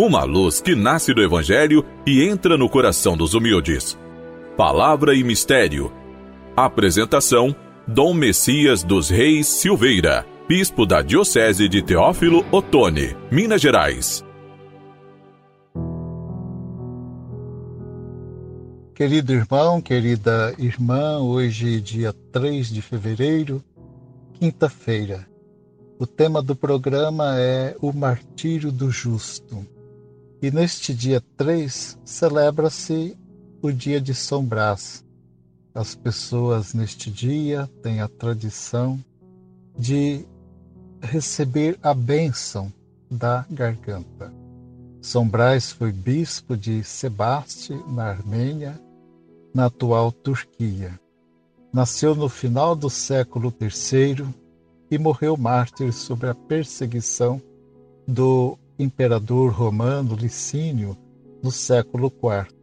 Uma luz que nasce do Evangelho e entra no coração dos humildes. Palavra e Mistério. Apresentação: Dom Messias dos Reis Silveira, Bispo da Diocese de Teófilo Otoni, Minas Gerais. Querido irmão, querida irmã, hoje, dia 3 de fevereiro, quinta-feira. O tema do programa é o martírio do justo. E neste dia 3 celebra-se o dia de São Brás. As pessoas neste dia têm a tradição de receber a bênção da garganta. São Brás foi bispo de Sebaste, na Armênia, na atual Turquia. Nasceu no final do século III e morreu mártir sob a perseguição do imperador romano Licínio no século IV.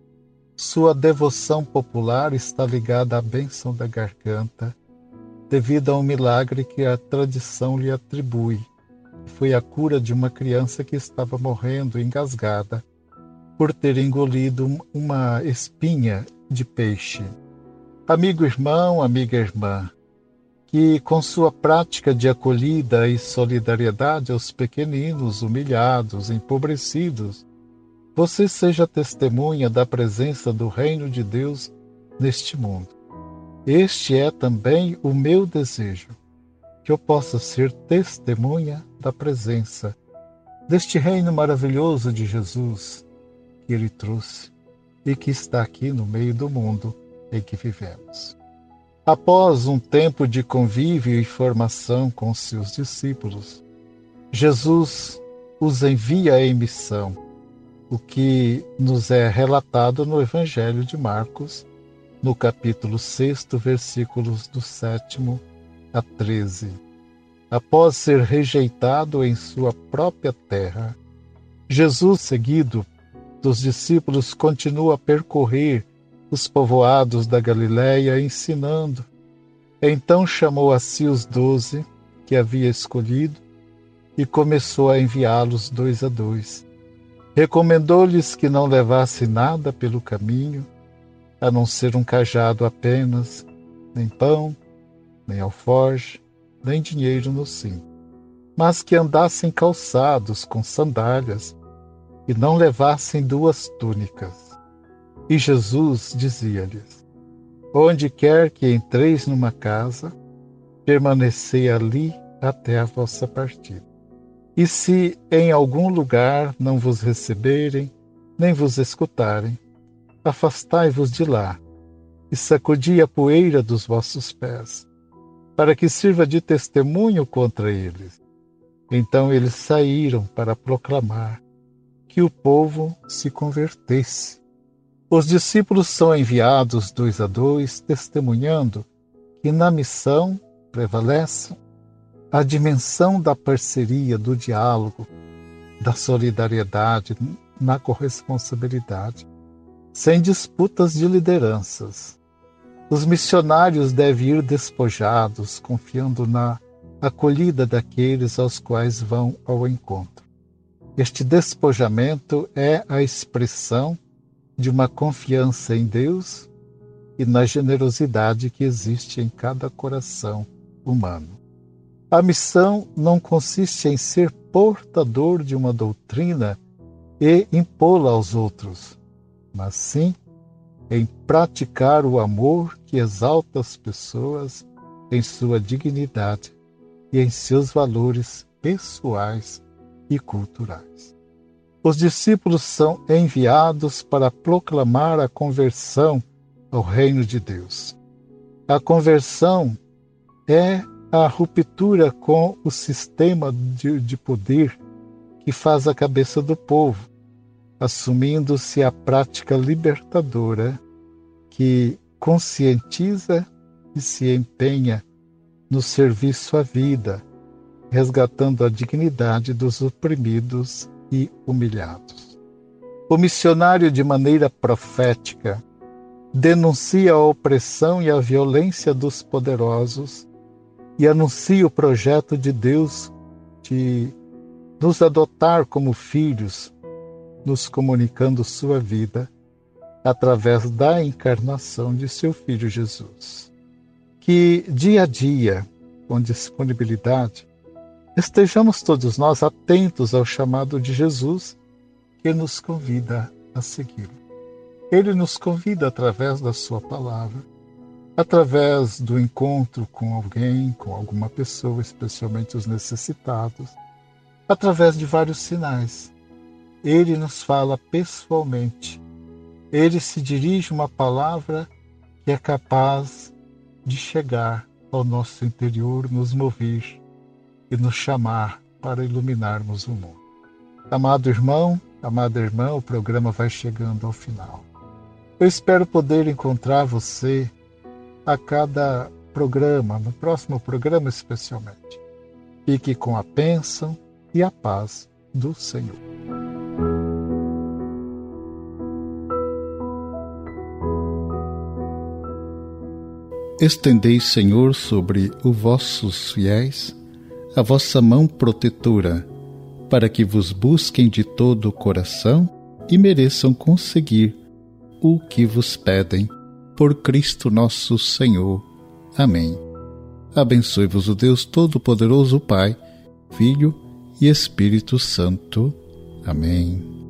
Sua devoção popular está ligada à bênção da garganta, devido a um milagre que a tradição lhe atribui. Foi a cura de uma criança que estava morrendo engasgada por ter engolido uma espinha de peixe. Amigo irmão, amiga irmã, que com sua prática de acolhida e solidariedade aos pequeninos, humilhados, empobrecidos, você seja testemunha da presença do reino de Deus neste mundo. Este é também o meu desejo, que eu possa ser testemunha da presença deste reino maravilhoso de Jesus que ele trouxe e que está aqui no meio do mundo em que vivemos. Após um tempo de convívio e formação com seus discípulos, Jesus os envia em missão, o que nos é relatado no Evangelho de Marcos, no capítulo 6, versículos do 7 a 13. Após ser rejeitado em sua própria terra, Jesus, seguido dos discípulos continua a percorrer os povoados da Galiléia ensinando. Então chamou a si os doze que havia escolhido e começou a enviá-los dois a dois. Recomendou-lhes que não levassem nada pelo caminho, a não ser um cajado apenas, nem pão, nem alforge, nem dinheiro no cinto, mas que andassem calçados com sandálias e não levassem duas túnicas. E Jesus dizia-lhes: Onde quer que entreis numa casa, permanecei ali até a vossa partida. E se em algum lugar não vos receberem, nem vos escutarem, afastai-vos de lá e sacudi a poeira dos vossos pés, para que sirva de testemunho contra eles. Então eles saíram para proclamar que o povo se convertesse. Os discípulos são enviados dois a dois, testemunhando que na missão prevalece a dimensão da parceria, do diálogo, da solidariedade, na corresponsabilidade, sem disputas de lideranças. Os missionários devem ir despojados, confiando na acolhida daqueles aos quais vão ao encontro. Este despojamento é a expressão de uma confiança em Deus e na generosidade que existe em cada coração humano. A missão não consiste em ser portador de uma doutrina e impô-la aos outros, mas sim em praticar o amor que exalta as pessoas em sua dignidade e em seus valores pessoais e culturais. Os discípulos são enviados para proclamar a conversão ao reino de Deus. A conversão é a ruptura com o sistema de, de poder que faz a cabeça do povo, assumindo-se a prática libertadora que conscientiza e se empenha no serviço à vida, resgatando a dignidade dos oprimidos e humilhados. O missionário, de maneira profética, denuncia a opressão e a violência dos poderosos e anuncia o projeto de Deus de nos adotar como filhos, nos comunicando sua vida através da encarnação de seu Filho Jesus. Que dia a dia, com disponibilidade, estejamos todos nós atentos ao chamado de Jesus que nos convida a segui-lo. Ele nos convida através da Sua palavra, através do encontro com alguém, com alguma pessoa, especialmente os necessitados, através de vários sinais. Ele nos fala pessoalmente. Ele se dirige uma palavra que é capaz de chegar ao nosso interior, nos mover e nos chamar para iluminarmos o mundo. Amado irmão, amada irmã, o programa vai chegando ao final. Eu espero poder encontrar você a cada programa, no próximo programa especialmente. Fique com a bênção e a paz do Senhor. Estendei, Senhor, sobre os vossos fiéis a vossa mão protetora, para que vos busquem de todo o coração e mereçam conseguir o que vos pedem por Cristo nosso Senhor. Amém. Abençoe-vos o Deus Todo-Poderoso, Pai, Filho e Espírito Santo. Amém.